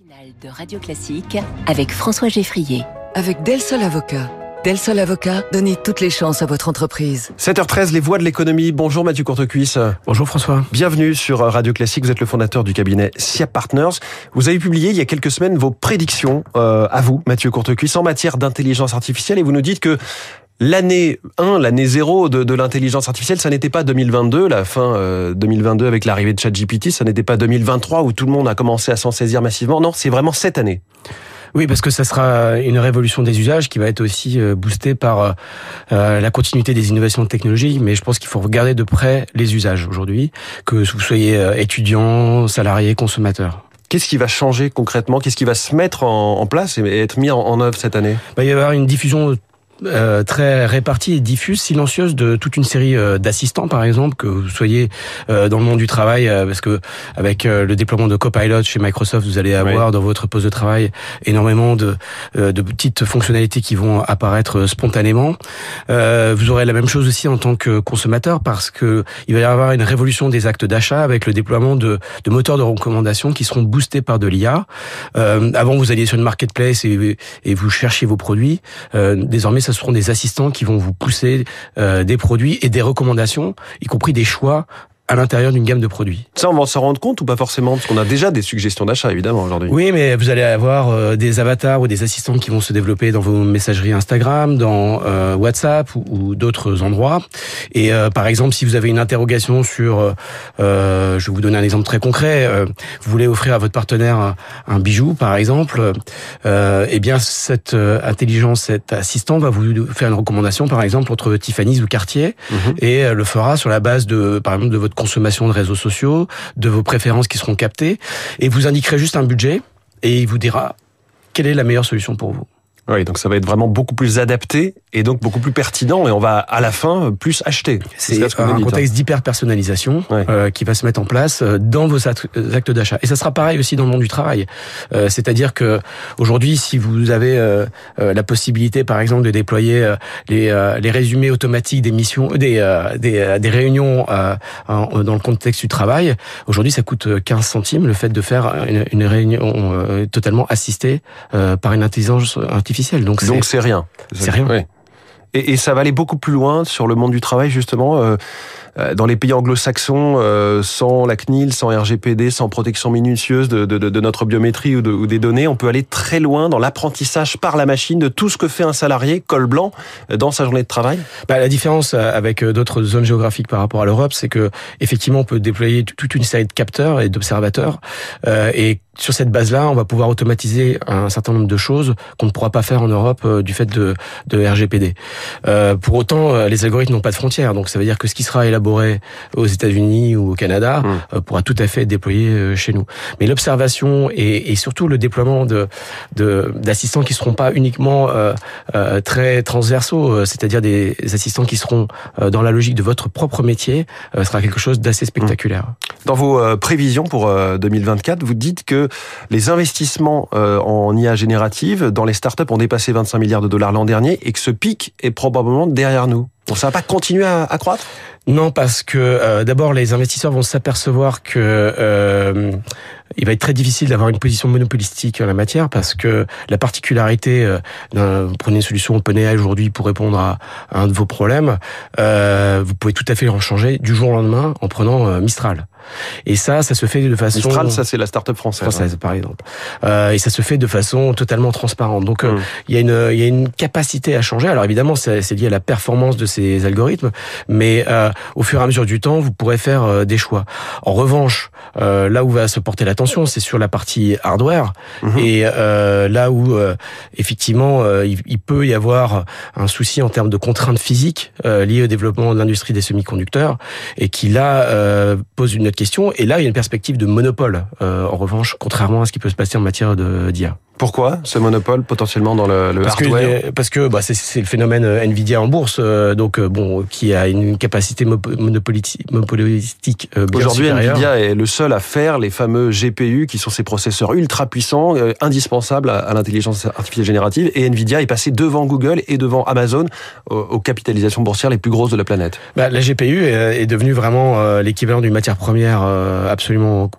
matinale de Radio Classique avec François Geffrier. Avec Del Sol Avocat. Del Sol Avocat, donnez toutes les chances à votre entreprise. 7h13, les voix de l'économie. Bonjour Mathieu Courtecuisse. Bonjour François. Bienvenue sur Radio Classique. Vous êtes le fondateur du cabinet SIAP Partners. Vous avez publié il y a quelques semaines vos prédictions euh, à vous, Mathieu Courtecuisse, en matière d'intelligence artificielle et vous nous dites que L'année 1, l'année 0 de, de l'intelligence artificielle, ça n'était pas 2022, la fin euh, 2022 avec l'arrivée de ChatGPT, ça n'était pas 2023 où tout le monde a commencé à s'en saisir massivement. Non, c'est vraiment cette année. Oui, parce que ça sera une révolution des usages qui va être aussi euh, boostée par euh, la continuité des innovations de technologie. Mais je pense qu'il faut regarder de près les usages aujourd'hui, que vous soyez euh, étudiant, salarié, consommateur. Qu'est-ce qui va changer concrètement? Qu'est-ce qui va se mettre en, place et être mis en, en œuvre cette année? Bah, Il va y avoir une diffusion euh, très répartie et diffuse, silencieuse de toute une série euh, d'assistants, par exemple, que vous soyez euh, dans le monde du travail, parce que avec le déploiement de Copilot chez Microsoft, vous allez avoir oui. dans votre poste de travail énormément de, de petites fonctionnalités qui vont apparaître spontanément. vous aurez la même chose aussi en tant que consommateur, parce que il va y avoir une révolution des actes d'achat avec le déploiement de, de, moteurs de recommandation qui seront boostés par de l'IA. avant, vous alliez sur une marketplace et, et vous cherchiez vos produits. désormais, ce seront des assistants qui vont vous pousser euh, des produits et des recommandations, y compris des choix à l'intérieur d'une gamme de produits. Ça, on va s'en rendre compte ou pas forcément? Parce qu'on a déjà des suggestions d'achat, évidemment, aujourd'hui. Oui, mais vous allez avoir euh, des avatars ou des assistants qui vont se développer dans vos messageries Instagram, dans euh, WhatsApp ou, ou d'autres endroits. Et euh, par exemple, si vous avez une interrogation sur, euh, je vais vous donner un exemple très concret, euh, vous voulez offrir à votre partenaire un bijou, par exemple, euh, eh bien cette intelligence, cet assistant va vous faire une recommandation, par exemple, entre Tiffany's ou Cartier, mm -hmm. et le fera sur la base de, par exemple, de votre consommation de réseaux sociaux, de vos préférences qui seront captées, et vous indiquerez juste un budget, et il vous dira quelle est la meilleure solution pour vous. Oui, donc ça va être vraiment beaucoup plus adapté et donc beaucoup plus pertinent et on va à la fin plus acheter. C'est un dit, contexte hein. d'hyper personnalisation ouais. euh, qui va se mettre en place euh, dans vos actes d'achat. Et ça sera pareil aussi dans le monde du travail. Euh, C'est-à-dire que aujourd'hui, si vous avez euh, euh, la possibilité, par exemple, de déployer euh, les, les résumés automatiques des missions, des, des, des réunions en, dans le contexte du travail, aujourd'hui, ça coûte 15 centimes le fait de faire une, une réunion totalement assistée par une intelligence artificielle donc c'est c'est rien. C'est rien. Oui. Et, et, ça va aller beaucoup plus loin sur le monde du travail justement. Euh, dans les pays anglo-saxons, euh, sans la CNIL, sans RGPD, sans protection minutieuse de, de, de notre biométrie ou, de, ou, des données, on peut aller très loin dans l'apprentissage par la machine de tout ce que fait un salarié col blanc dans sa journée de travail. Bah, la différence avec d'autres zones géographiques par rapport à l'Europe, c'est que effectivement, on peut déployer toute une série de capteurs et d'observateurs, euh, et sur cette base-là, on va pouvoir automatiser un certain nombre de choses qu'on ne pourra pas faire en Europe euh, du fait de, de RGPD. Euh, pour autant, euh, les algorithmes n'ont pas de frontières, donc ça veut dire que ce qui sera élaboré aux États-Unis ou au Canada mmh. pourra tout à fait être déployé chez nous. Mais l'observation et, et, surtout le déploiement de d'assistants qui seront pas uniquement euh, euh, très transversaux, c'est-à-dire des assistants qui seront dans la logique de votre propre métier, sera quelque chose d'assez spectaculaire. Dans vos prévisions pour 2024, vous dites que les investissements euh, en IA générative dans les startups ont dépassé 25 milliards de dollars l'an dernier et que ce pic est probablement derrière nous. Bon, ça va pas continuer à, à croître? Non, parce que euh, d'abord les investisseurs vont s'apercevoir que euh, il va être très difficile d'avoir une position monopolistique en la matière parce que la particularité, euh, vous prenez une solution OpenAI aujourd'hui pour répondre à, à, un de vos problèmes, euh, vous pouvez tout à fait en changer du jour au lendemain en prenant euh, Mistral. Et ça, ça se fait de façon Mistral, ça c'est la start-up française, française hein. par exemple. Euh, et ça se fait de façon totalement transparente. Donc mmh. il y a une il y a une capacité à changer. Alors évidemment, c'est lié à la performance de ces algorithmes, mais euh, au fur et à mesure du temps, vous pourrez faire euh, des choix. En revanche, là où va se porter l'attention, c'est sur la partie hardware. Mmh. Et là où effectivement, il, il, peut y avoir un souci en termes de contraintes physiques liées au développement de l'industrie des semi-conducteurs, et qui là pose une question. Et là, il y a une perspective de monopole, euh, en revanche, contrairement à ce qui peut se passer en matière d'IA. Pourquoi ce monopole potentiellement dans le, le parce hardware que, Parce que bah, c'est le phénomène euh, Nvidia en bourse, euh, donc euh, bon, qui a une capacité monopolistique. Euh, Aujourd'hui, Nvidia est le seul à faire les fameux GPU, qui sont ces processeurs ultra puissants, euh, indispensables à, à l'intelligence artificielle générative. Et Nvidia est passé devant Google et devant Amazon aux, aux capitalisations boursières les plus grosses de la planète. Bah, la GPU est, est devenue vraiment l'équivalent d'une matière première absolument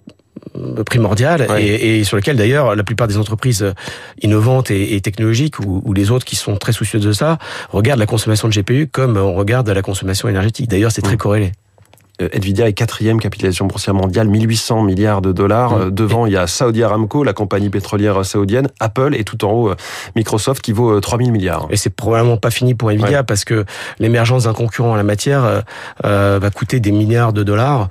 primordial et, sur lequel d'ailleurs la plupart des entreprises innovantes et, technologiques ou, ou, les autres qui sont très soucieuses de ça regardent la consommation de GPU comme on regarde la consommation énergétique. D'ailleurs, c'est très mm. corrélé. Euh, Nvidia est quatrième capitalisation boursière mondiale, 1800 milliards de dollars. Mmh. Euh, devant, il y a Saudi Aramco, la compagnie pétrolière saoudienne, Apple et tout en haut, euh, Microsoft qui vaut 3000 milliards. Et c'est probablement pas fini pour Nvidia parce que l'émergence d'un concurrent en la matière euh, va coûter des milliards de dollars.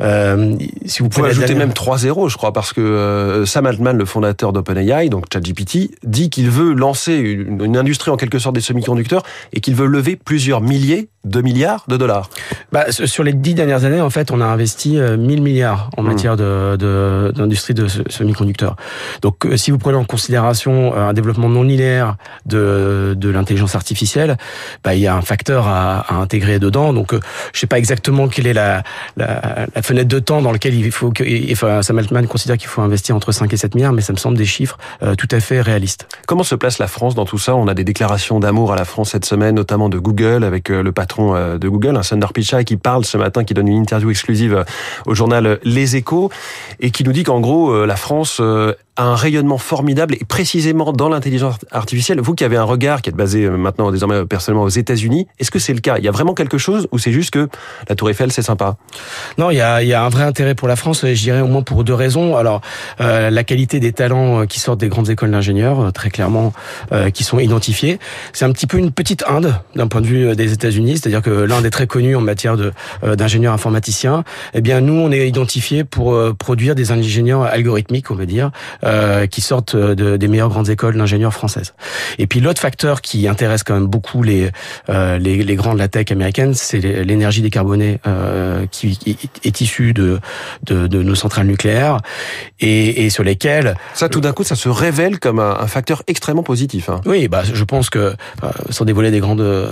Euh, si vous pouvez ajouter même 3 zéros, je crois, parce que Sam Altman, le fondateur d'OpenAI, donc ChatGPT, dit qu'il veut lancer une, une industrie en quelque sorte des semi-conducteurs et qu'il veut lever plusieurs milliers 2 milliards de dollars. Bah, sur les dix dernières années, en fait, on a investi 1000 euh, milliards en hmm. matière d'industrie de, semi-conducteurs. Donc, euh, si vous prenez en considération euh, un développement non linéaire de, de l'intelligence artificielle, bah, il y a un facteur à, à intégrer dedans. Donc, je sais pas exactement quelle est la, la, la, fenêtre de temps dans laquelle il faut que enfin, Sam Altman considère qu'il faut investir entre 5 et 7 milliards, mais ça me semble des chiffres tout à fait réalistes. Comment se place la France dans tout ça? On a des déclarations d'amour à la France cette semaine, notamment de Google avec le patron euh, de Google, un Sundar Pichai, qui parle ce matin, qui donne une interview exclusive euh, au journal Les Échos, et qui nous dit qu'en gros, euh, la France un rayonnement formidable et précisément dans l'intelligence artificielle. Vous qui avez un regard qui est basé euh, maintenant désormais euh, personnellement aux États-Unis, est-ce que c'est le cas? Il y a vraiment quelque chose ou c'est juste que la Tour Eiffel c'est sympa? Non, il y a, il y a un vrai intérêt pour la France. Je dirais au moins pour deux raisons. Alors euh, la qualité des talents qui sortent des grandes écoles d'ingénieurs, très clairement, qui sont identifiés. C'est un petit peu une petite Inde d'un point de vue des États-Unis, c'est-à-dire que l'Inde est très connue en matière de d'ingénieurs informaticiens. Eh bien nous, on est identifiés pour produire des ingénieurs algorithmiques, on va dire. Euh, qui sortent de, des meilleures grandes écoles d'ingénieurs françaises. Et puis l'autre facteur qui intéresse quand même beaucoup les, euh, les, les, grands de la tech américaine, c'est l'énergie décarbonée euh, qui est issue de, de, de, nos centrales nucléaires et, et sur lesquelles... Ça, tout d'un coup, ça se révèle comme un, facteur extrêmement positif. Hein. Oui, bah, je pense que, sans dévoiler des, grandes,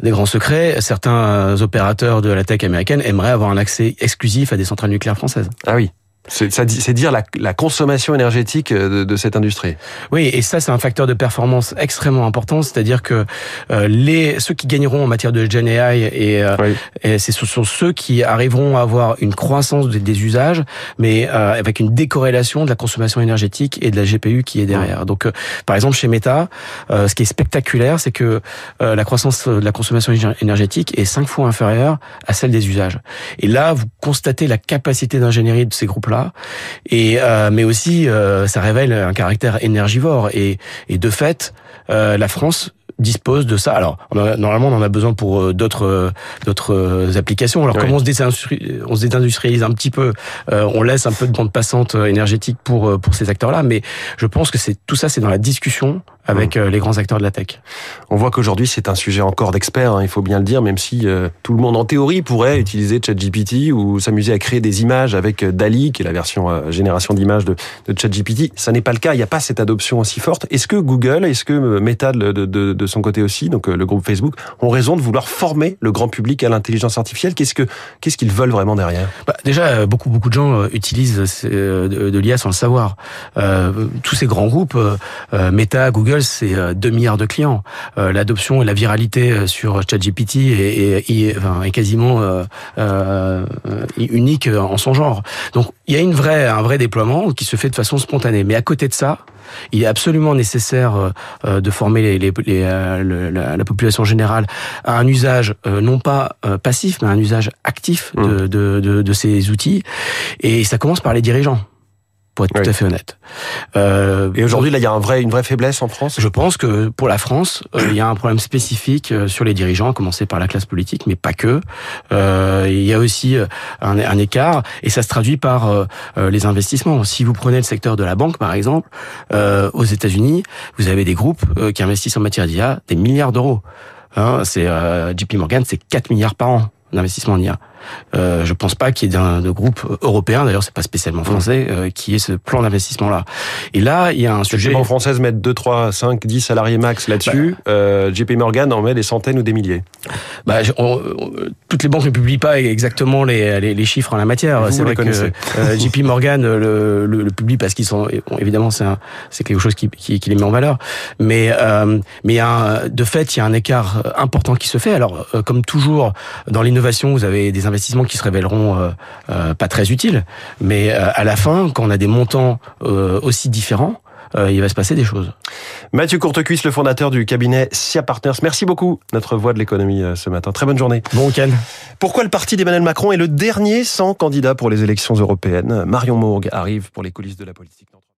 des grands secrets, certains opérateurs de la tech américaine aimeraient avoir un accès exclusif à des centrales nucléaires françaises. Ah oui. C'est dire la, la, consommation énergétique euh, de, de, cette industrie. Oui, et ça c'est un facteur de performance extrêmement important, c'est-à-dire que euh, les ceux qui gagneront en matière de Gen AI et, euh, et ce sont ceux qui arriveront à avoir une croissance des, usages, mais euh, avec une décorrélation de la consommation énergétique et de la GPU qui est derrière. Donc, par exemple chez Meta, ce qui est spectaculaire, c'est que la croissance de la consommation énergétique est cinq fois inférieure à celle des usages. Et là, vous constatez la capacité d'ingénierie de ces et euh, mais aussi euh, ça révèle un caractère énergivore. Et de fait euh, la France dispose de ça. Alors normalement on en a besoin pour d'autres d'autres applications. Alors comment on se, désindustrialise, on se désindustrialise un petit peu, on laisse un peu de bande passante énergétique pour pour ces acteurs-là, mais je pense que c'est tout ça c'est dans la discussion avec mmh. les grands acteurs de la tech. On voit qu'aujourd'hui c'est un sujet encore d'experts, hein, il faut bien le dire, même si euh, tout le monde en théorie pourrait utiliser ChatGPT ou s'amuser à créer des images avec euh, DALI, qui est la version euh, génération d'images de, de, ChatGPT. Ça n'est pas le cas, il n'y a pas cette adoption aussi forte. Est-ce que Google, est-ce que Meta de, son côté aussi, donc le groupe Facebook, ont raison de vouloir former le grand public à l'intelligence artificielle Qu'est-ce que qu'est-ce qu'ils veulent vraiment derrière? Bah, Déjà, beaucoup beaucoup de gens utilisent de, l'IA sans le savoir. tous ces grands groupes, Meta, Google c'est 2 euh, milliards de clients. Euh, l'adoption et la viralité euh, sur ChatGPT est, est, est, quasiment unique en son genre. Donc il y a une vraie, un vrai déploiement qui se fait de façon spontanée. Mais à côté de ça, il est absolument nécessaire de former les, les, la, population générale à un usage non pas passif, mais un usage actif de, mmh. de, de, de ces outils. Et ça commence par les dirigeants pour être tout à fait honnête. Euh, et aujourd'hui, là, il y a un vrai, une vraie faiblesse en France? Je pense que pour la France, euh, il y a un problème spécifique euh, sur les dirigeants, à commencer par la classe politique, mais pas que. Euh, il y a aussi euh, un, un, écart, et ça se traduit par les investissements. Si vous prenez le secteur de la banque, par exemple, aux États-Unis, vous avez des groupes qui investissent en matière d'IA des milliards d'euros. Hein, c'est JP Morgan, c'est 4 milliards par an d'investissement en IA. Euh, je pense pas qu'il y ait un de groupe européen, d'ailleurs c'est pas spécialement français, euh, qui ait ce plan d'investissement-là. Et là, il y a un sujet... Les banques françaises mettent 2, 3, 5, 10 salariés max là-dessus. Bah, euh, JP Morgan en met des centaines ou des milliers. Bah, toutes les banques ne publient pas exactement les, les, les chiffres en la matière. C'est vrai que euh, JP Morgan le, le, le, publie parce qu'ils sont... évidemment, c'est c'est quelque chose qui, qui, qui, les met en valeur. Mais, euh, mais y a un, de fait, il y a un écart important qui se fait. Alors, comme toujours, dans l'innovation, vous avez des investissements qui se révéleront pas très utiles. Mais à la fin, quand on a des montants aussi différents, il va se passer des choses. Mathieu Courtecuisse, le fondateur du cabinet SIA Partners. Merci beaucoup, notre voix de l'économie ce matin. Très bonne journée. Bon week-end. Pourquoi le parti d'Emmanuel Macron est le dernier sans candidat pour les élections européennes? Marion Mourgue arrive pour les coulisses de la politique.